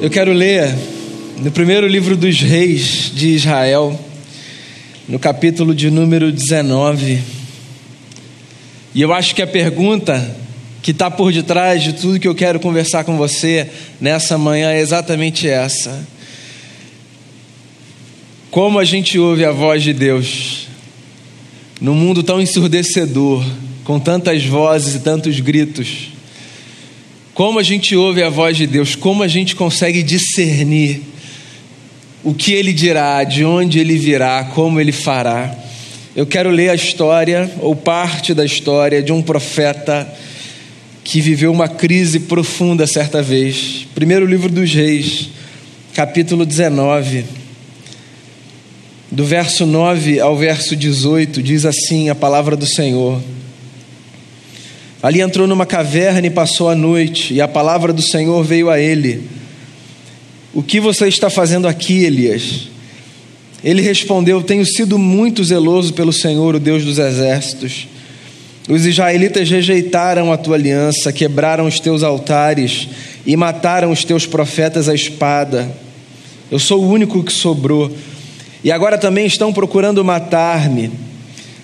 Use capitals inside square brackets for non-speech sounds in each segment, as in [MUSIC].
Eu quero ler no primeiro livro dos reis de Israel, no capítulo de número 19. E eu acho que a pergunta que está por detrás de tudo que eu quero conversar com você nessa manhã é exatamente essa. Como a gente ouve a voz de Deus num mundo tão ensurdecedor, com tantas vozes e tantos gritos? Como a gente ouve a voz de Deus, como a gente consegue discernir o que ele dirá, de onde ele virá, como ele fará. Eu quero ler a história, ou parte da história, de um profeta que viveu uma crise profunda certa vez. Primeiro livro dos Reis, capítulo 19, do verso 9 ao verso 18, diz assim a palavra do Senhor. Ali entrou numa caverna e passou a noite, e a palavra do Senhor veio a ele: O que você está fazendo aqui, Elias? Ele respondeu: Tenho sido muito zeloso pelo Senhor, o Deus dos exércitos. Os israelitas rejeitaram a tua aliança, quebraram os teus altares e mataram os teus profetas à espada. Eu sou o único que sobrou, e agora também estão procurando matar-me.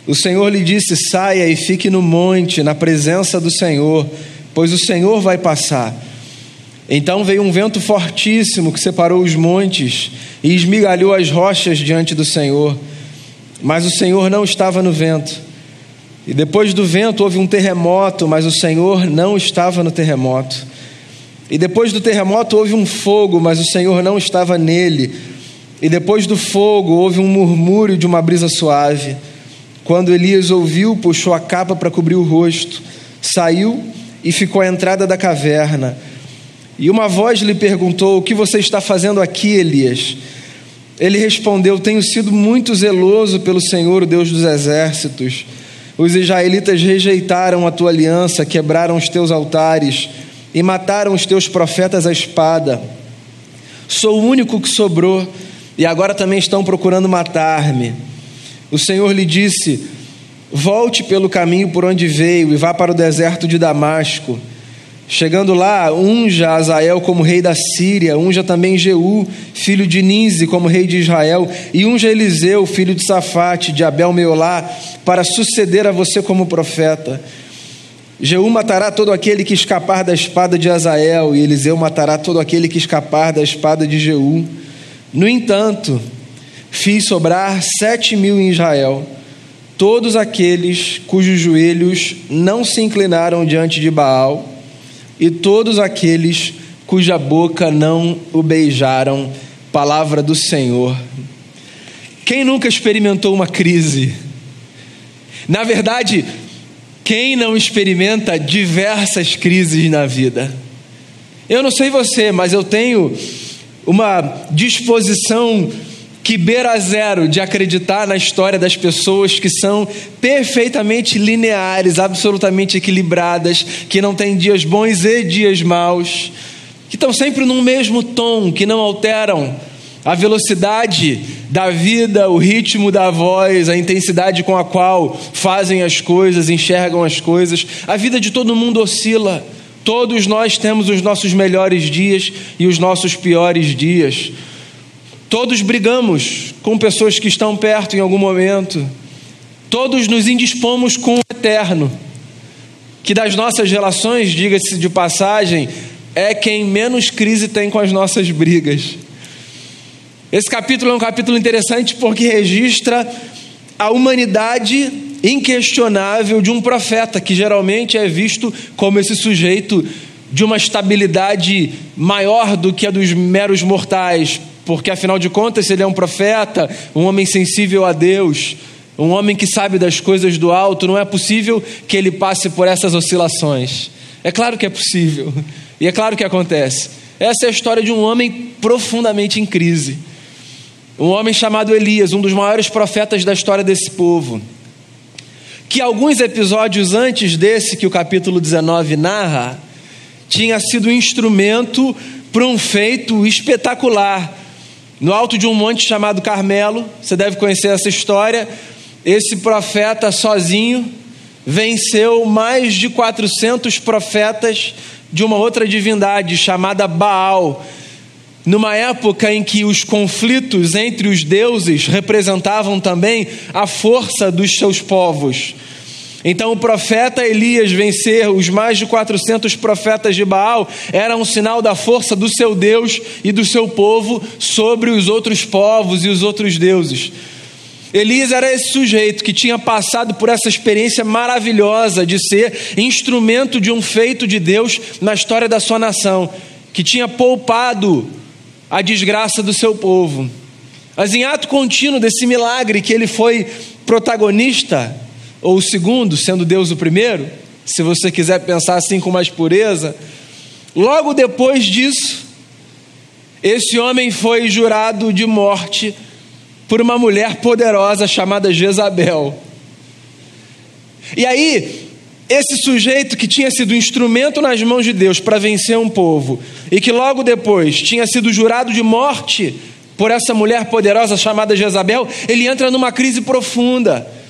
O Senhor lhe disse: Saia e fique no monte, na presença do Senhor, pois o Senhor vai passar. Então veio um vento fortíssimo que separou os montes e esmigalhou as rochas diante do Senhor. Mas o Senhor não estava no vento. E depois do vento houve um terremoto, mas o Senhor não estava no terremoto. E depois do terremoto houve um fogo, mas o Senhor não estava nele. E depois do fogo houve um murmúrio de uma brisa suave. Quando Elias ouviu, puxou a capa para cobrir o rosto, saiu e ficou à entrada da caverna. E uma voz lhe perguntou: O que você está fazendo aqui, Elias? Ele respondeu: Tenho sido muito zeloso pelo Senhor, o Deus dos exércitos. Os israelitas rejeitaram a tua aliança, quebraram os teus altares e mataram os teus profetas à espada. Sou o único que sobrou e agora também estão procurando matar-me. O Senhor lhe disse: Volte pelo caminho por onde veio e vá para o deserto de Damasco. Chegando lá, unja Azael como rei da Síria, unja também Jeú, filho de Ninze, como rei de Israel, e unja Eliseu, filho de Safate, de Abel Meolá, para suceder a você como profeta. Jeú matará todo aquele que escapar da espada de Azael, e Eliseu matará todo aquele que escapar da espada de Jeú. No entanto, Fiz sobrar sete mil em Israel, todos aqueles cujos joelhos não se inclinaram diante de Baal, e todos aqueles cuja boca não o beijaram. Palavra do Senhor. Quem nunca experimentou uma crise? Na verdade, quem não experimenta diversas crises na vida? Eu não sei você, mas eu tenho uma disposição que beira zero de acreditar na história das pessoas que são perfeitamente lineares, absolutamente equilibradas, que não têm dias bons e dias maus, que estão sempre num mesmo tom, que não alteram a velocidade da vida, o ritmo da voz, a intensidade com a qual fazem as coisas, enxergam as coisas. A vida de todo mundo oscila. Todos nós temos os nossos melhores dias e os nossos piores dias. Todos brigamos com pessoas que estão perto em algum momento. Todos nos indispomos com o eterno, que das nossas relações, diga-se de passagem, é quem menos crise tem com as nossas brigas. Esse capítulo é um capítulo interessante porque registra a humanidade inquestionável de um profeta, que geralmente é visto como esse sujeito de uma estabilidade maior do que a dos meros mortais, porque afinal de contas, ele é um profeta, um homem sensível a Deus, um homem que sabe das coisas do alto, não é possível que ele passe por essas oscilações. É claro que é possível, e é claro que acontece. Essa é a história de um homem profundamente em crise. Um homem chamado Elias, um dos maiores profetas da história desse povo. Que alguns episódios antes desse que o capítulo 19 narra, tinha sido instrumento para um feito espetacular no alto de um monte chamado Carmelo, você deve conhecer essa história. Esse profeta sozinho venceu mais de 400 profetas de uma outra divindade chamada Baal. numa época em que os conflitos entre os deuses representavam também a força dos seus povos. Então o profeta Elias vencer os mais de 400 profetas de Baal era um sinal da força do seu Deus e do seu povo sobre os outros povos e os outros deuses. Elias era esse sujeito que tinha passado por essa experiência maravilhosa de ser instrumento de um feito de Deus na história da sua nação, que tinha poupado a desgraça do seu povo. Mas em ato contínuo desse milagre que ele foi protagonista, ou o segundo, sendo Deus o primeiro, se você quiser pensar assim com mais pureza, logo depois disso, esse homem foi jurado de morte por uma mulher poderosa chamada Jezabel. E aí, esse sujeito que tinha sido instrumento nas mãos de Deus para vencer um povo e que logo depois tinha sido jurado de morte por essa mulher poderosa chamada Jezabel, ele entra numa crise profunda.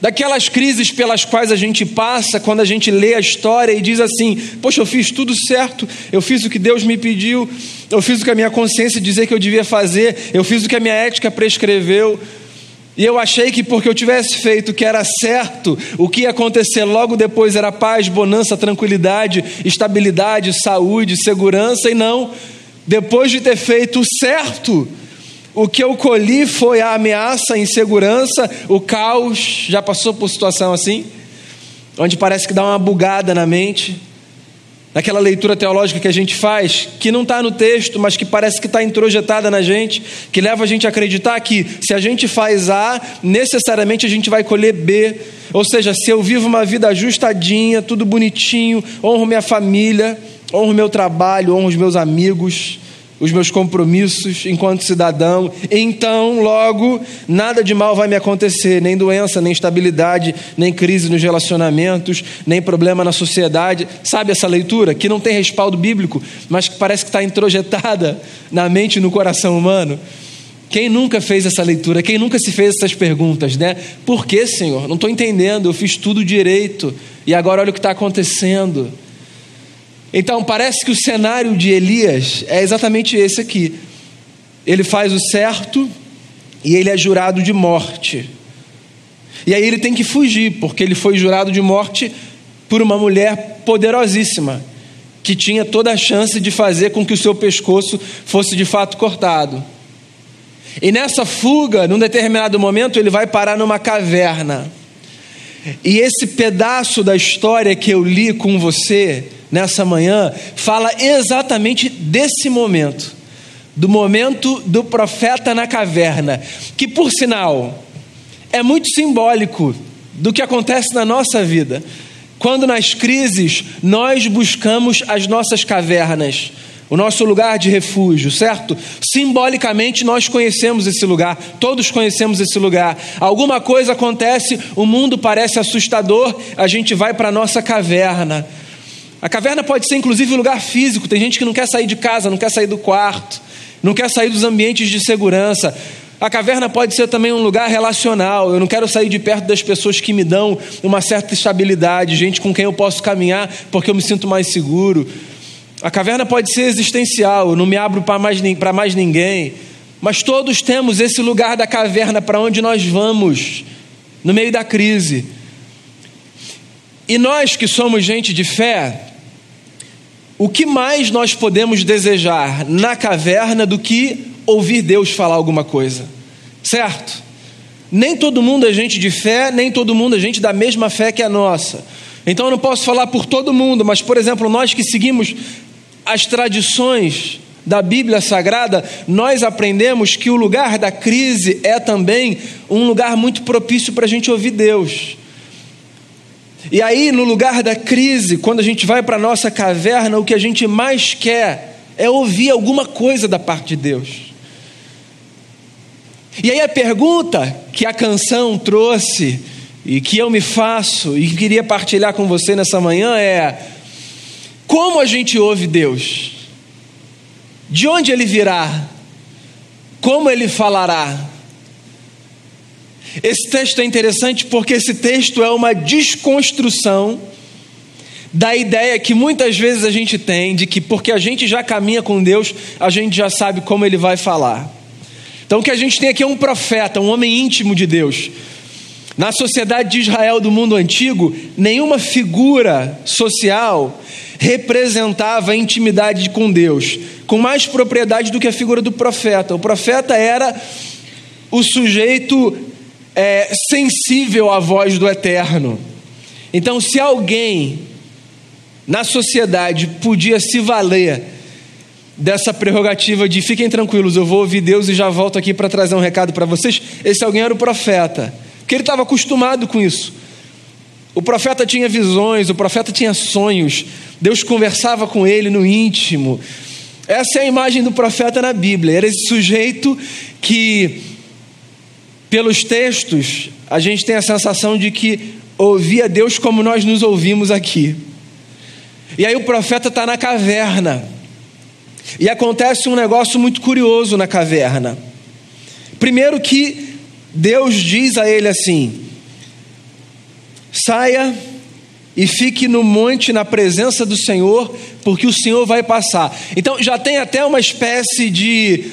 Daquelas crises pelas quais a gente passa quando a gente lê a história e diz assim: Poxa, eu fiz tudo certo, eu fiz o que Deus me pediu, eu fiz o que a minha consciência dizia que eu devia fazer, eu fiz o que a minha ética prescreveu. E eu achei que porque eu tivesse feito o que era certo, o que ia acontecer logo depois era paz, bonança, tranquilidade, estabilidade, saúde, segurança, e não. Depois de ter feito o certo, o que eu colhi foi a ameaça, a insegurança, o caos. Já passou por situação assim? Onde parece que dá uma bugada na mente. Naquela leitura teológica que a gente faz, que não está no texto, mas que parece que está introjetada na gente, que leva a gente a acreditar que se a gente faz A, necessariamente a gente vai colher B. Ou seja, se eu vivo uma vida ajustadinha, tudo bonitinho, honro minha família, honro meu trabalho, honro os meus amigos, os meus compromissos enquanto cidadão, então logo nada de mal vai me acontecer, nem doença, nem instabilidade, nem crise nos relacionamentos, nem problema na sociedade. Sabe essa leitura que não tem respaldo bíblico, mas que parece que está introjetada [LAUGHS] na mente e no coração humano? Quem nunca fez essa leitura? Quem nunca se fez essas perguntas, né? Por que, Senhor? Não estou entendendo, eu fiz tudo direito e agora olha o que está acontecendo. Então, parece que o cenário de Elias é exatamente esse aqui. Ele faz o certo e ele é jurado de morte. E aí ele tem que fugir, porque ele foi jurado de morte por uma mulher poderosíssima, que tinha toda a chance de fazer com que o seu pescoço fosse de fato cortado. E nessa fuga, num determinado momento, ele vai parar numa caverna. E esse pedaço da história que eu li com você, nessa manhã fala exatamente desse momento, do momento do profeta na caverna, que por sinal é muito simbólico do que acontece na nossa vida. Quando nas crises nós buscamos as nossas cavernas, o nosso lugar de refúgio, certo? Simbolicamente nós conhecemos esse lugar, todos conhecemos esse lugar. Alguma coisa acontece, o mundo parece assustador, a gente vai para a nossa caverna. A caverna pode ser inclusive um lugar físico. Tem gente que não quer sair de casa, não quer sair do quarto, não quer sair dos ambientes de segurança. A caverna pode ser também um lugar relacional. Eu não quero sair de perto das pessoas que me dão uma certa estabilidade, gente com quem eu posso caminhar porque eu me sinto mais seguro. A caverna pode ser existencial, eu não me abro para mais, mais ninguém. Mas todos temos esse lugar da caverna para onde nós vamos no meio da crise. E nós que somos gente de fé, o que mais nós podemos desejar na caverna do que ouvir Deus falar alguma coisa? Certo? Nem todo mundo é gente de fé, nem todo mundo é gente da mesma fé que a nossa. Então eu não posso falar por todo mundo, mas, por exemplo, nós que seguimos as tradições da Bíblia Sagrada, nós aprendemos que o lugar da crise é também um lugar muito propício para a gente ouvir Deus. E aí, no lugar da crise, quando a gente vai para a nossa caverna, o que a gente mais quer é ouvir alguma coisa da parte de Deus. E aí, a pergunta que a canção trouxe, e que eu me faço, e queria partilhar com você nessa manhã é: como a gente ouve Deus? De onde ele virá? Como ele falará? Esse texto é interessante porque esse texto é uma desconstrução da ideia que muitas vezes a gente tem de que porque a gente já caminha com Deus, a gente já sabe como ele vai falar. Então o que a gente tem aqui é um profeta, um homem íntimo de Deus. Na sociedade de Israel do mundo antigo, nenhuma figura social representava a intimidade com Deus, com mais propriedade do que a figura do profeta. O profeta era o sujeito é, sensível à voz do eterno. Então, se alguém na sociedade podia se valer dessa prerrogativa de fiquem tranquilos, eu vou ouvir Deus e já volto aqui para trazer um recado para vocês, esse alguém era o profeta, porque ele estava acostumado com isso. O profeta tinha visões, o profeta tinha sonhos, Deus conversava com ele no íntimo. Essa é a imagem do profeta na Bíblia, era esse sujeito que, pelos textos, a gente tem a sensação de que ouvia Deus como nós nos ouvimos aqui. E aí o profeta está na caverna. E acontece um negócio muito curioso na caverna. Primeiro que Deus diz a ele assim: saia e fique no monte na presença do Senhor, porque o Senhor vai passar. Então já tem até uma espécie de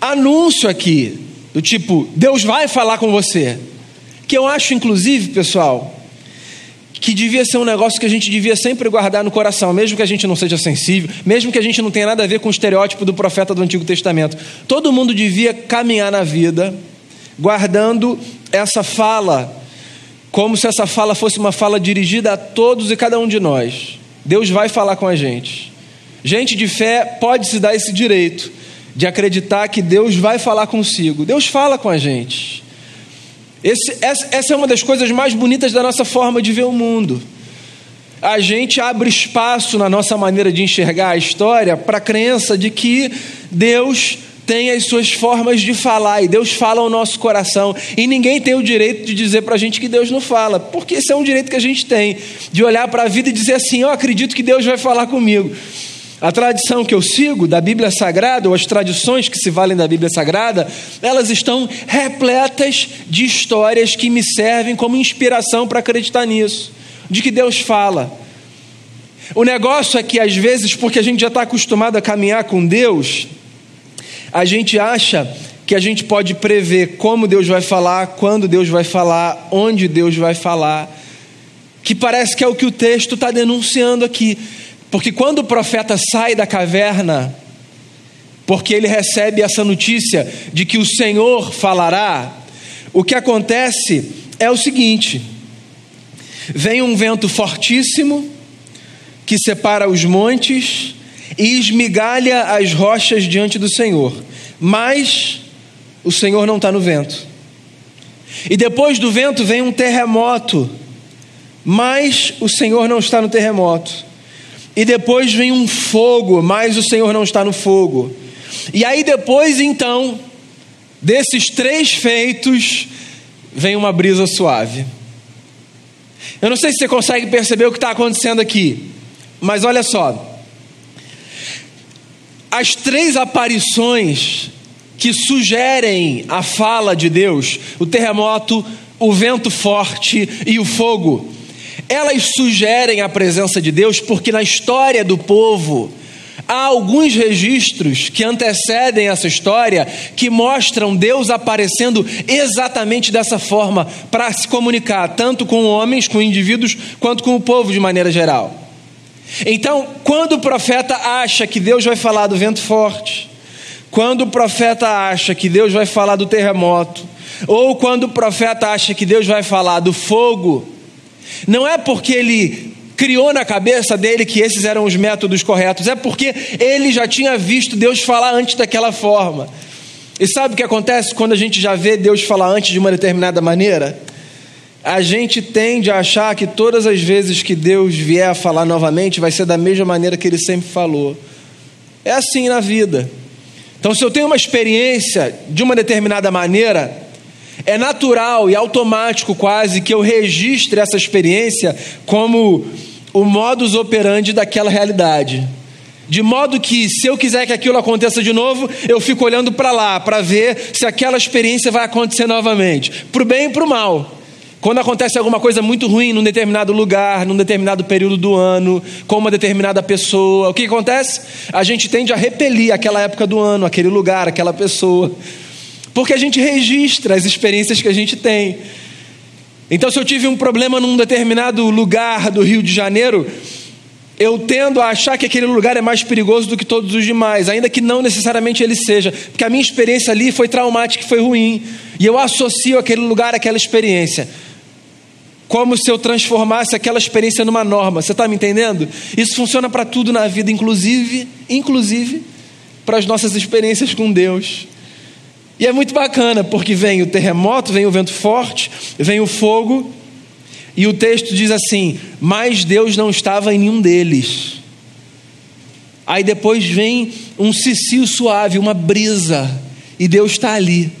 anúncio aqui, do tipo, Deus vai falar com você. Que eu acho, inclusive, pessoal, que devia ser um negócio que a gente devia sempre guardar no coração, mesmo que a gente não seja sensível, mesmo que a gente não tenha nada a ver com o estereótipo do profeta do Antigo Testamento. Todo mundo devia caminhar na vida guardando essa fala, como se essa fala fosse uma fala dirigida a todos e cada um de nós. Deus vai falar com a gente. Gente de fé pode se dar esse direito de acreditar que Deus vai falar consigo. Deus fala com a gente. Esse, essa, essa é uma das coisas mais bonitas da nossa forma de ver o mundo. A gente abre espaço na nossa maneira de enxergar a história para a crença de que Deus tem as suas formas de falar e Deus fala ao nosso coração. E ninguém tem o direito de dizer para a gente que Deus não fala, porque esse é um direito que a gente tem, de olhar para a vida e dizer assim: Eu acredito que Deus vai falar comigo. A tradição que eu sigo da Bíblia Sagrada, ou as tradições que se valem da Bíblia Sagrada, elas estão repletas de histórias que me servem como inspiração para acreditar nisso, de que Deus fala. O negócio é que, às vezes, porque a gente já está acostumado a caminhar com Deus, a gente acha que a gente pode prever como Deus vai falar, quando Deus vai falar, onde Deus vai falar, que parece que é o que o texto está denunciando aqui. Porque quando o profeta sai da caverna, porque ele recebe essa notícia de que o Senhor falará, o que acontece é o seguinte: vem um vento fortíssimo que separa os montes e esmigalha as rochas diante do Senhor, mas o Senhor não está no vento. E depois do vento vem um terremoto, mas o Senhor não está no terremoto. E depois vem um fogo, mas o Senhor não está no fogo. E aí depois, então, desses três feitos, vem uma brisa suave. Eu não sei se você consegue perceber o que está acontecendo aqui, mas olha só. As três aparições que sugerem a fala de Deus, o terremoto, o vento forte e o fogo, elas sugerem a presença de Deus porque na história do povo há alguns registros que antecedem essa história que mostram Deus aparecendo exatamente dessa forma para se comunicar tanto com homens, com indivíduos, quanto com o povo de maneira geral. Então, quando o profeta acha que Deus vai falar do vento forte, quando o profeta acha que Deus vai falar do terremoto, ou quando o profeta acha que Deus vai falar do fogo, não é porque ele criou na cabeça dele que esses eram os métodos corretos, é porque ele já tinha visto Deus falar antes daquela forma. E sabe o que acontece quando a gente já vê Deus falar antes de uma determinada maneira? A gente tende a achar que todas as vezes que Deus vier a falar novamente vai ser da mesma maneira que ele sempre falou. É assim na vida. Então, se eu tenho uma experiência de uma determinada maneira, é natural e automático quase que eu registre essa experiência como o modus operandi daquela realidade. De modo que, se eu quiser que aquilo aconteça de novo, eu fico olhando para lá, para ver se aquela experiência vai acontecer novamente, para o bem e para o mal. Quando acontece alguma coisa muito ruim num determinado lugar, num determinado período do ano, com uma determinada pessoa, o que acontece? A gente tende a repelir aquela época do ano, aquele lugar, aquela pessoa. Porque a gente registra as experiências que a gente tem. Então, se eu tive um problema num determinado lugar do Rio de Janeiro, eu tendo a achar que aquele lugar é mais perigoso do que todos os demais, ainda que não necessariamente ele seja, porque a minha experiência ali foi traumática, foi ruim, e eu associo aquele lugar àquela experiência como se eu transformasse aquela experiência numa norma. Você está me entendendo? Isso funciona para tudo na vida, inclusive, inclusive para as nossas experiências com Deus. E é muito bacana, porque vem o terremoto, vem o vento forte, vem o fogo, e o texto diz assim: Mas Deus não estava em nenhum deles. Aí depois vem um cicio suave, uma brisa, e Deus está ali.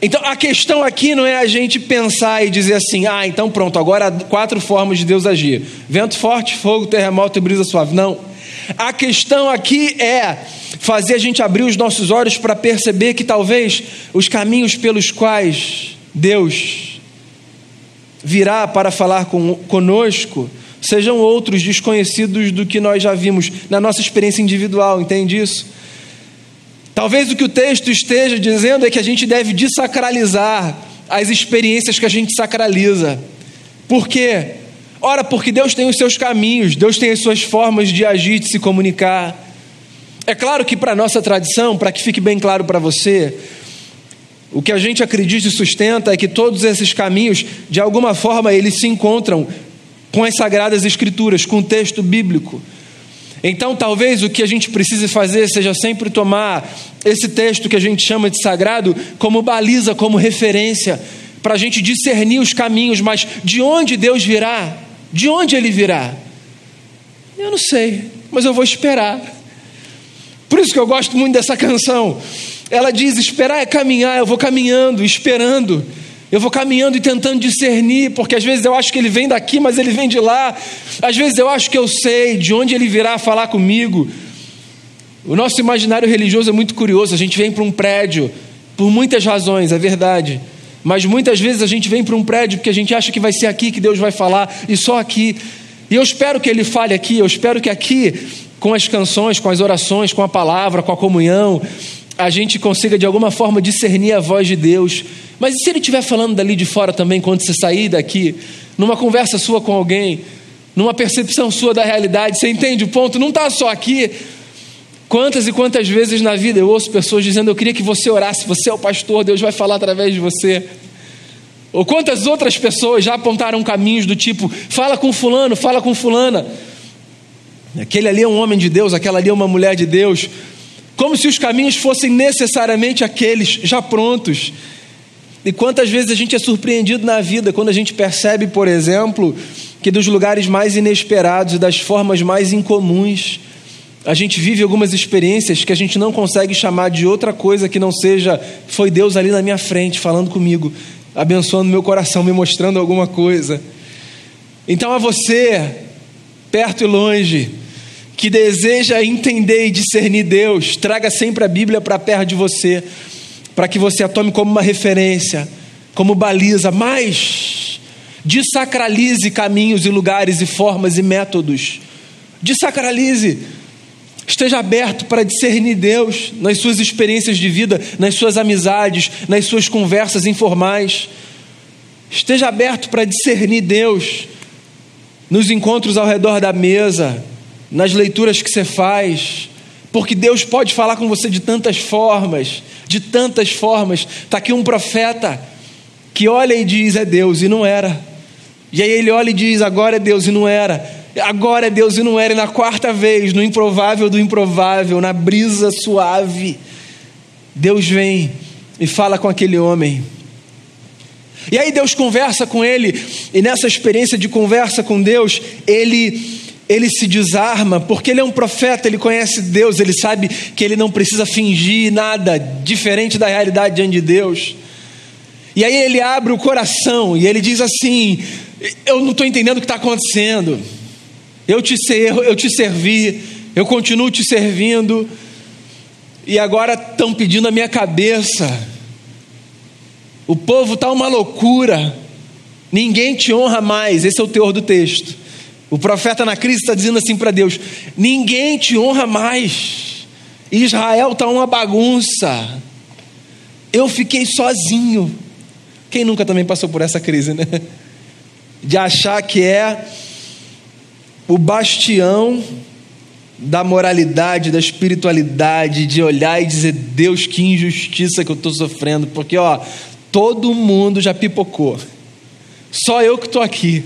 Então a questão aqui não é a gente pensar e dizer assim, ah, então pronto, agora há quatro formas de Deus agir: vento forte, fogo, terremoto e brisa suave. Não. A questão aqui é fazer a gente abrir os nossos olhos para perceber que talvez os caminhos pelos quais Deus virá para falar com, conosco sejam outros desconhecidos do que nós já vimos na nossa experiência individual, entende isso? Talvez o que o texto esteja dizendo é que a gente deve desacralizar as experiências que a gente sacraliza. Por quê? Ora, porque Deus tem os seus caminhos, Deus tem as suas formas de agir, de se comunicar. É claro que para nossa tradição, para que fique bem claro para você, o que a gente acredita e sustenta é que todos esses caminhos, de alguma forma, eles se encontram com as sagradas escrituras, com o texto bíblico. Então, talvez o que a gente precise fazer seja sempre tomar esse texto que a gente chama de sagrado como baliza, como referência, para a gente discernir os caminhos, mas de onde Deus virá? De onde Ele virá? Eu não sei, mas eu vou esperar. Por isso que eu gosto muito dessa canção. Ela diz: esperar é caminhar, eu vou caminhando, esperando. Eu vou caminhando e tentando discernir, porque às vezes eu acho que ele vem daqui, mas ele vem de lá. Às vezes eu acho que eu sei de onde ele virá falar comigo. O nosso imaginário religioso é muito curioso. A gente vem para um prédio por muitas razões, é verdade. Mas muitas vezes a gente vem para um prédio porque a gente acha que vai ser aqui que Deus vai falar e só aqui. E eu espero que ele fale aqui, eu espero que aqui, com as canções, com as orações, com a palavra, com a comunhão, a gente consiga de alguma forma discernir a voz de Deus mas e se ele estiver falando dali de fora também, quando você sair daqui, numa conversa sua com alguém, numa percepção sua da realidade, você entende o ponto? Não está só aqui. Quantas e quantas vezes na vida eu ouço pessoas dizendo: Eu queria que você orasse, você é o pastor, Deus vai falar através de você. Ou quantas outras pessoas já apontaram caminhos do tipo: Fala com Fulano, fala com Fulana. Aquele ali é um homem de Deus, aquela ali é uma mulher de Deus. Como se os caminhos fossem necessariamente aqueles já prontos. E quantas vezes a gente é surpreendido na vida quando a gente percebe, por exemplo, que dos lugares mais inesperados e das formas mais incomuns, a gente vive algumas experiências que a gente não consegue chamar de outra coisa que não seja foi Deus ali na minha frente falando comigo, abençoando meu coração, me mostrando alguma coisa. Então a você, perto e longe, que deseja entender e discernir Deus, traga sempre a Bíblia para perto de você para que você a tome como uma referência, como baliza, mas desacralize caminhos e lugares e formas e métodos. Desacralize. Esteja aberto para discernir Deus nas suas experiências de vida, nas suas amizades, nas suas conversas informais. Esteja aberto para discernir Deus nos encontros ao redor da mesa, nas leituras que você faz, porque Deus pode falar com você de tantas formas, de tantas formas. Está aqui um profeta que olha e diz: é Deus, e não era. E aí ele olha e diz: agora é Deus, e não era. Agora é Deus, e não era. E na quarta vez, no improvável do improvável, na brisa suave, Deus vem e fala com aquele homem. E aí Deus conversa com ele, e nessa experiência de conversa com Deus, ele ele se desarma, porque ele é um profeta, ele conhece Deus, ele sabe que ele não precisa fingir nada diferente da realidade diante de Deus. E aí ele abre o coração e ele diz assim: Eu não estou entendendo o que está acontecendo. Eu te, ser, eu te servi, eu continuo te servindo, e agora estão pedindo a minha cabeça. O povo está uma loucura. Ninguém te honra mais. Esse é o teor do texto. O profeta na crise está dizendo assim para Deus: Ninguém te honra mais. Israel está uma bagunça. Eu fiquei sozinho. Quem nunca também passou por essa crise, né? De achar que é o bastião da moralidade, da espiritualidade, de olhar e dizer: Deus, que injustiça que eu estou sofrendo, porque ó, todo mundo já pipocou, só eu que estou aqui.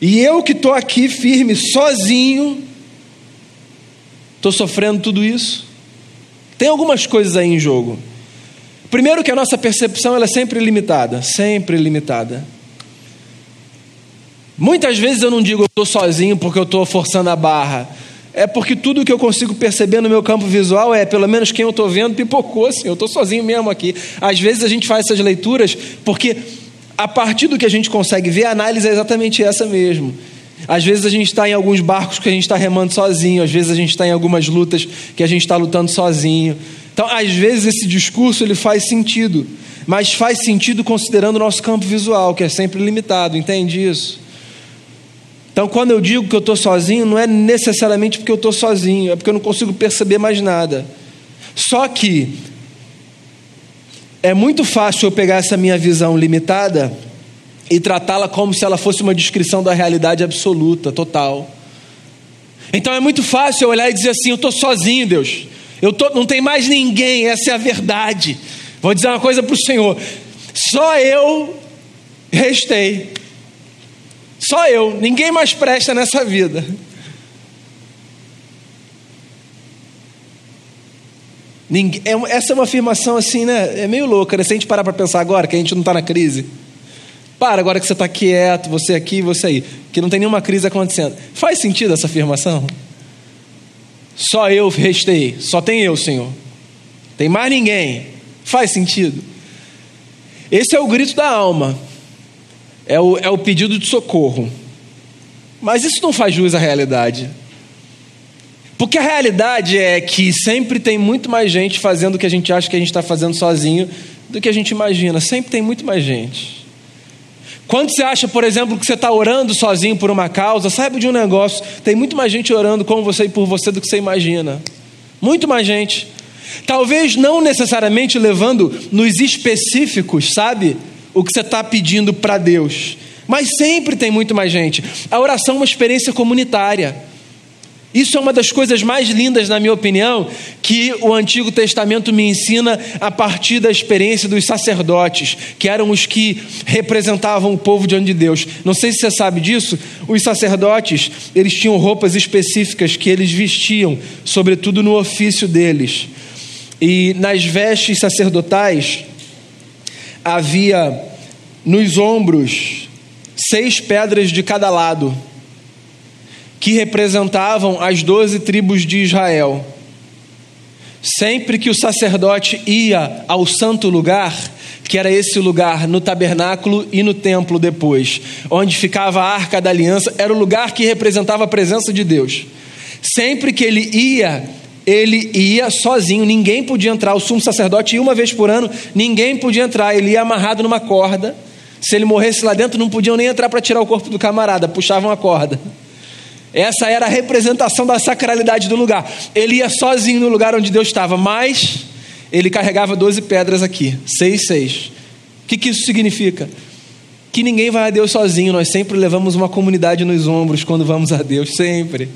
E eu que estou aqui firme, sozinho, estou sofrendo tudo isso. Tem algumas coisas aí em jogo. Primeiro que a nossa percepção ela é sempre limitada, sempre limitada. Muitas vezes eu não digo eu estou sozinho porque eu estou forçando a barra. É porque tudo que eu consigo perceber no meu campo visual é, pelo menos quem eu estou vendo, pipocou assim, eu estou sozinho mesmo aqui. Às vezes a gente faz essas leituras porque a partir do que a gente consegue ver, a análise é exatamente essa mesmo. Às vezes a gente está em alguns barcos que a gente está remando sozinho, às vezes a gente está em algumas lutas que a gente está lutando sozinho. Então, às vezes esse discurso ele faz sentido, mas faz sentido considerando o nosso campo visual, que é sempre limitado, entende isso? Então, quando eu digo que eu estou sozinho, não é necessariamente porque eu estou sozinho, é porque eu não consigo perceber mais nada. Só que é muito fácil eu pegar essa minha visão limitada e tratá-la como se ela fosse uma descrição da realidade absoluta, total. Então é muito fácil eu olhar e dizer assim: eu estou sozinho, Deus. Eu tô, não tem mais ninguém, essa é a verdade. Vou dizer uma coisa para o Senhor: só eu restei. Só eu, ninguém mais presta nessa vida. Ninguém, essa é uma afirmação assim, né? É meio louca, né? Se a gente parar para pensar agora, que a gente não está na crise. Para agora que você está quieto, você aqui, você aí, que não tem nenhuma crise acontecendo. Faz sentido essa afirmação? Só eu restei, só tem eu, Senhor. Tem mais ninguém. Faz sentido? Esse é o grito da alma, é o, é o pedido de socorro. Mas isso não faz jus à realidade. Porque a realidade é que sempre tem muito mais gente fazendo o que a gente acha que a gente está fazendo sozinho do que a gente imagina. Sempre tem muito mais gente. Quando você acha, por exemplo, que você está orando sozinho por uma causa, saiba de um negócio: tem muito mais gente orando com você e por você do que você imagina. Muito mais gente. Talvez não necessariamente levando nos específicos, sabe? O que você está pedindo para Deus. Mas sempre tem muito mais gente. A oração é uma experiência comunitária. Isso é uma das coisas mais lindas, na minha opinião, que o Antigo Testamento me ensina a partir da experiência dos sacerdotes, que eram os que representavam o povo diante de Deus. Não sei se você sabe disso, os sacerdotes, eles tinham roupas específicas que eles vestiam, sobretudo no ofício deles. E nas vestes sacerdotais havia nos ombros seis pedras de cada lado que representavam as doze tribos de Israel. Sempre que o sacerdote ia ao santo lugar, que era esse lugar no tabernáculo e no templo depois, onde ficava a arca da aliança, era o lugar que representava a presença de Deus. Sempre que ele ia, ele ia sozinho, ninguém podia entrar. O sumo sacerdote ia uma vez por ano, ninguém podia entrar, ele ia amarrado numa corda. Se ele morresse lá dentro, não podiam nem entrar para tirar o corpo do camarada, puxavam a corda. Essa era a representação da sacralidade do lugar. Ele ia sozinho no lugar onde Deus estava, mas ele carregava 12 pedras aqui, seis, seis. O que, que isso significa? Que ninguém vai a Deus sozinho, nós sempre levamos uma comunidade nos ombros quando vamos a Deus, sempre.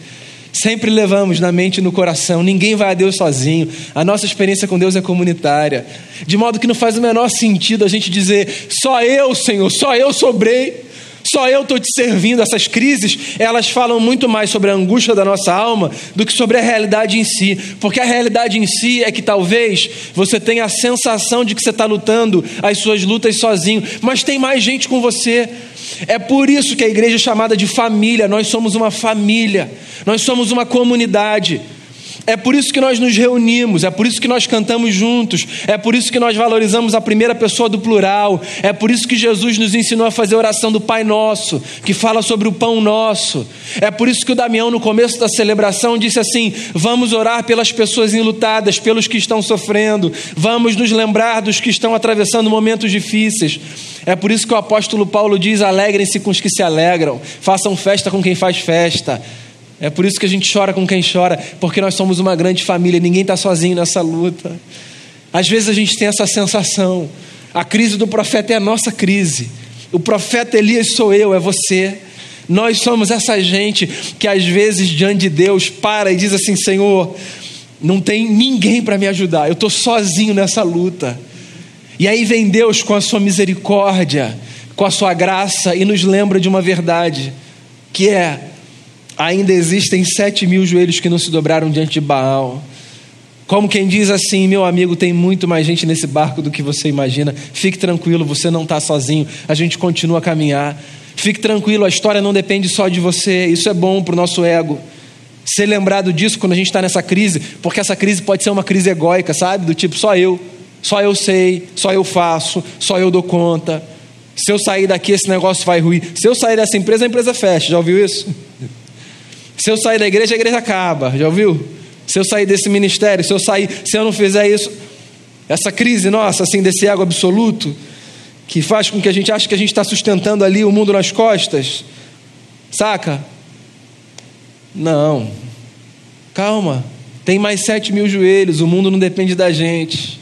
Sempre levamos na mente e no coração. Ninguém vai a Deus sozinho. A nossa experiência com Deus é comunitária. De modo que não faz o menor sentido a gente dizer: só eu, Senhor, só eu sobrei. Só eu estou te servindo. Essas crises, elas falam muito mais sobre a angústia da nossa alma do que sobre a realidade em si. Porque a realidade em si é que talvez você tenha a sensação de que você está lutando as suas lutas sozinho, mas tem mais gente com você. É por isso que a igreja é chamada de família. Nós somos uma família, nós somos uma comunidade. É por isso que nós nos reunimos, é por isso que nós cantamos juntos, é por isso que nós valorizamos a primeira pessoa do plural, é por isso que Jesus nos ensinou a fazer a oração do Pai Nosso, que fala sobre o pão nosso. É por isso que o Damião, no começo da celebração, disse assim: Vamos orar pelas pessoas enlutadas, pelos que estão sofrendo, vamos nos lembrar dos que estão atravessando momentos difíceis. É por isso que o apóstolo Paulo diz: Alegrem-se com os que se alegram, façam festa com quem faz festa. É por isso que a gente chora com quem chora, porque nós somos uma grande família, ninguém está sozinho nessa luta. Às vezes a gente tem essa sensação, a crise do profeta é a nossa crise, o profeta Elias sou eu, é você. Nós somos essa gente que às vezes diante de Deus para e diz assim: Senhor, não tem ninguém para me ajudar, eu estou sozinho nessa luta. E aí vem Deus com a sua misericórdia, com a sua graça e nos lembra de uma verdade, que é ainda existem sete mil joelhos que não se dobraram diante de Baal. Como quem diz assim, meu amigo, tem muito mais gente nesse barco do que você imagina. Fique tranquilo, você não está sozinho. A gente continua a caminhar. Fique tranquilo, a história não depende só de você. Isso é bom para o nosso ego. Ser lembrado disso quando a gente está nessa crise, porque essa crise pode ser uma crise egóica, sabe? Do tipo, só eu, só eu sei, só eu faço, só eu dou conta. Se eu sair daqui, esse negócio vai ruir. Se eu sair dessa empresa, a empresa fecha. Já ouviu isso? [LAUGHS] Se eu sair da igreja, a igreja acaba. Já ouviu? Se eu sair desse ministério, se eu sair, se eu não fizer isso, essa crise nossa, assim, desse ego absoluto, que faz com que a gente ache que a gente está sustentando ali o mundo nas costas, saca? Não. Calma. Tem mais sete mil joelhos, o mundo não depende da gente.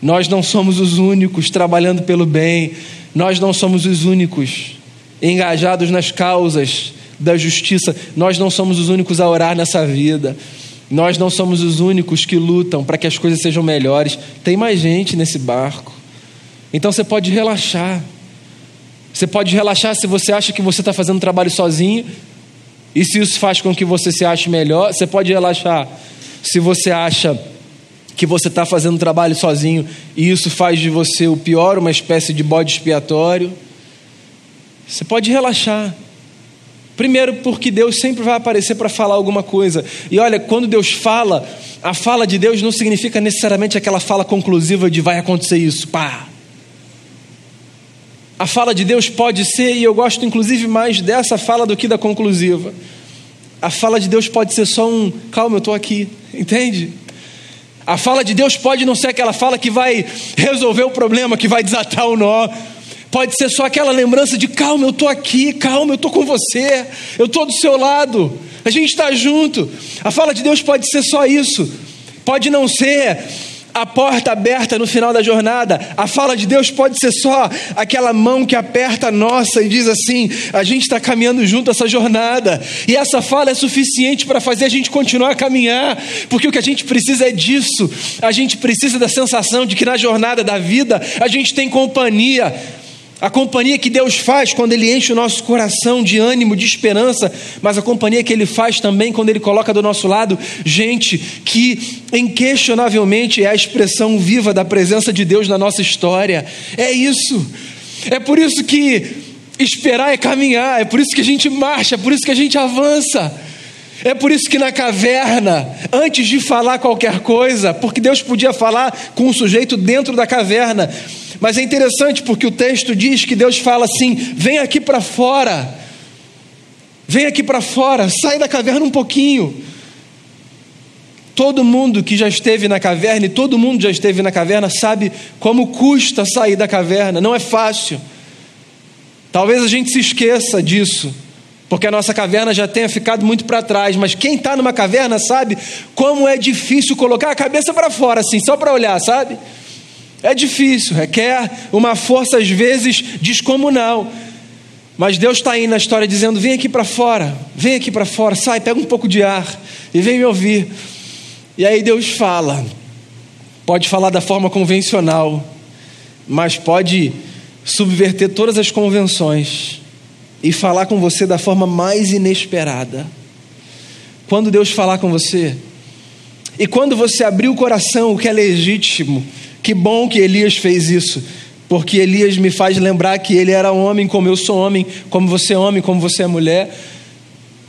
Nós não somos os únicos trabalhando pelo bem, nós não somos os únicos engajados nas causas da justiça. Nós não somos os únicos a orar nessa vida. Nós não somos os únicos que lutam para que as coisas sejam melhores. Tem mais gente nesse barco. Então você pode relaxar. Você pode relaxar se você acha que você está fazendo trabalho sozinho. E se isso faz com que você se ache melhor, você pode relaxar. Se você acha que você está fazendo trabalho sozinho e isso faz de você o pior, uma espécie de bode expiatório, você pode relaxar. Primeiro, porque Deus sempre vai aparecer para falar alguma coisa. E olha, quando Deus fala, a fala de Deus não significa necessariamente aquela fala conclusiva de vai acontecer isso, pá. A fala de Deus pode ser, e eu gosto inclusive mais dessa fala do que da conclusiva. A fala de Deus pode ser só um, calma, eu estou aqui, [LAUGHS] entende? A fala de Deus pode não ser aquela fala que vai resolver o problema, que vai desatar o nó. Pode ser só aquela lembrança de calma, eu estou aqui, calma, eu estou com você, eu estou do seu lado, a gente está junto. A fala de Deus pode ser só isso, pode não ser a porta aberta no final da jornada. A fala de Deus pode ser só aquela mão que aperta a nossa e diz assim: a gente está caminhando junto essa jornada. E essa fala é suficiente para fazer a gente continuar a caminhar, porque o que a gente precisa é disso. A gente precisa da sensação de que na jornada da vida a gente tem companhia a companhia que Deus faz quando Ele enche o nosso coração de ânimo, de esperança, mas a companhia que Ele faz também quando Ele coloca do nosso lado gente que inquestionavelmente é a expressão viva da presença de Deus na nossa história. É isso. É por isso que esperar é caminhar, é por isso que a gente marcha, é por isso que a gente avança. É por isso que na caverna, antes de falar qualquer coisa, porque Deus podia falar com o sujeito dentro da caverna, mas é interessante porque o texto diz que Deus fala assim: vem aqui para fora, vem aqui para fora, sai da caverna um pouquinho. Todo mundo que já esteve na caverna, e todo mundo já esteve na caverna, sabe como custa sair da caverna, não é fácil. Talvez a gente se esqueça disso, porque a nossa caverna já tenha ficado muito para trás, mas quem está numa caverna sabe como é difícil colocar a cabeça para fora, assim, só para olhar, sabe? É difícil, requer uma força às vezes descomunal. Mas Deus está aí na história dizendo: vem aqui para fora, vem aqui para fora, sai, pega um pouco de ar e vem me ouvir. E aí Deus fala, pode falar da forma convencional, mas pode subverter todas as convenções e falar com você da forma mais inesperada. Quando Deus falar com você, e quando você abrir o coração, o que é legítimo, que bom que Elias fez isso, porque Elias me faz lembrar que ele era homem como eu sou homem, como você é homem, como você é mulher.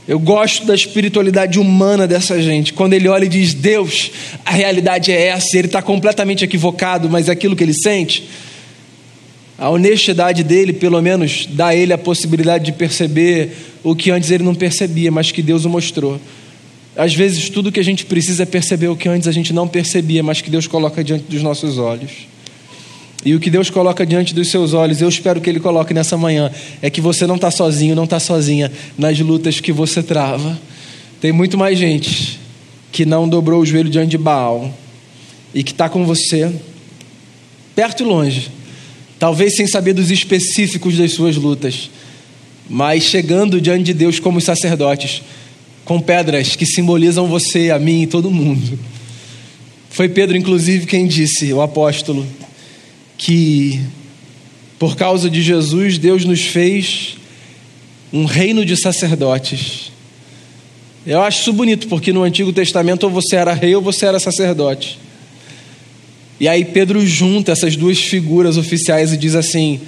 Eu gosto da espiritualidade humana dessa gente. Quando ele olha e diz, Deus, a realidade é essa, ele está completamente equivocado, mas é aquilo que ele sente. A honestidade dele, pelo menos, dá a ele a possibilidade de perceber o que antes ele não percebia, mas que Deus o mostrou. Às vezes, tudo que a gente precisa é perceber o que antes a gente não percebia, mas que Deus coloca diante dos nossos olhos. E o que Deus coloca diante dos seus olhos, eu espero que Ele coloque nessa manhã, é que você não está sozinho, não está sozinha nas lutas que você trava. Tem muito mais gente que não dobrou o joelho diante de Baal e que está com você, perto e longe, talvez sem saber dos específicos das suas lutas, mas chegando diante de Deus como sacerdotes, com pedras que simbolizam você, a mim e todo mundo. Foi Pedro, inclusive, quem disse, o apóstolo, que por causa de Jesus, Deus nos fez um reino de sacerdotes. Eu acho isso bonito, porque no Antigo Testamento ou você era rei ou você era sacerdote. E aí Pedro junta essas duas figuras oficiais e diz assim: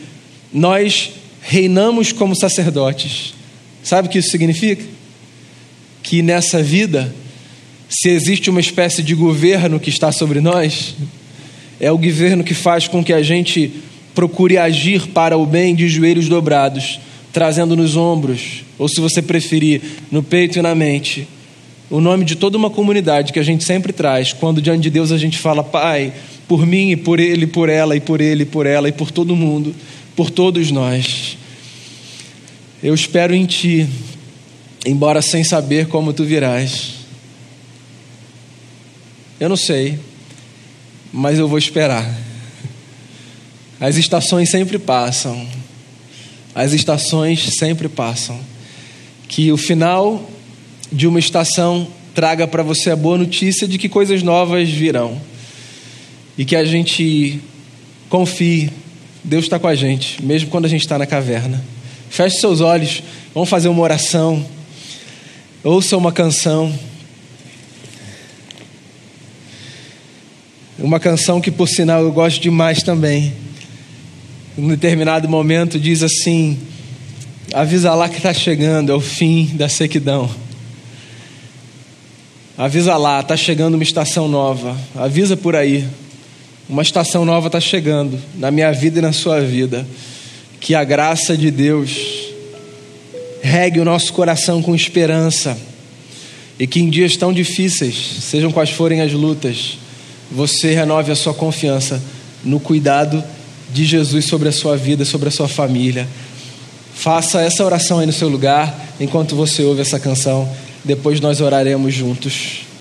Nós reinamos como sacerdotes. Sabe o que isso significa? Que nessa vida, se existe uma espécie de governo que está sobre nós, é o governo que faz com que a gente procure agir para o bem de joelhos dobrados, trazendo nos ombros, ou se você preferir, no peito e na mente, o nome de toda uma comunidade que a gente sempre traz, quando diante de Deus a gente fala, Pai, por mim e por ele, por ela e por ele, por ela e por todo mundo, por todos nós. Eu espero em Ti, embora sem saber como Tu virás. Eu não sei mas eu vou esperar. As estações sempre passam. As estações sempre passam. Que o final de uma estação traga para você a boa notícia de que coisas novas virão. E que a gente confie, Deus está com a gente, mesmo quando a gente está na caverna. Feche seus olhos, vamos fazer uma oração. Ouça uma canção. Uma canção que, por sinal, eu gosto demais também. Em determinado momento diz assim: Avisa lá que está chegando, é o fim da sequidão. Avisa lá, está chegando uma estação nova. Avisa por aí. Uma estação nova está chegando na minha vida e na sua vida. Que a graça de Deus regue o nosso coração com esperança. E que em dias tão difíceis, sejam quais forem as lutas, você renove a sua confiança no cuidado de Jesus sobre a sua vida, sobre a sua família. Faça essa oração aí no seu lugar, enquanto você ouve essa canção. Depois nós oraremos juntos.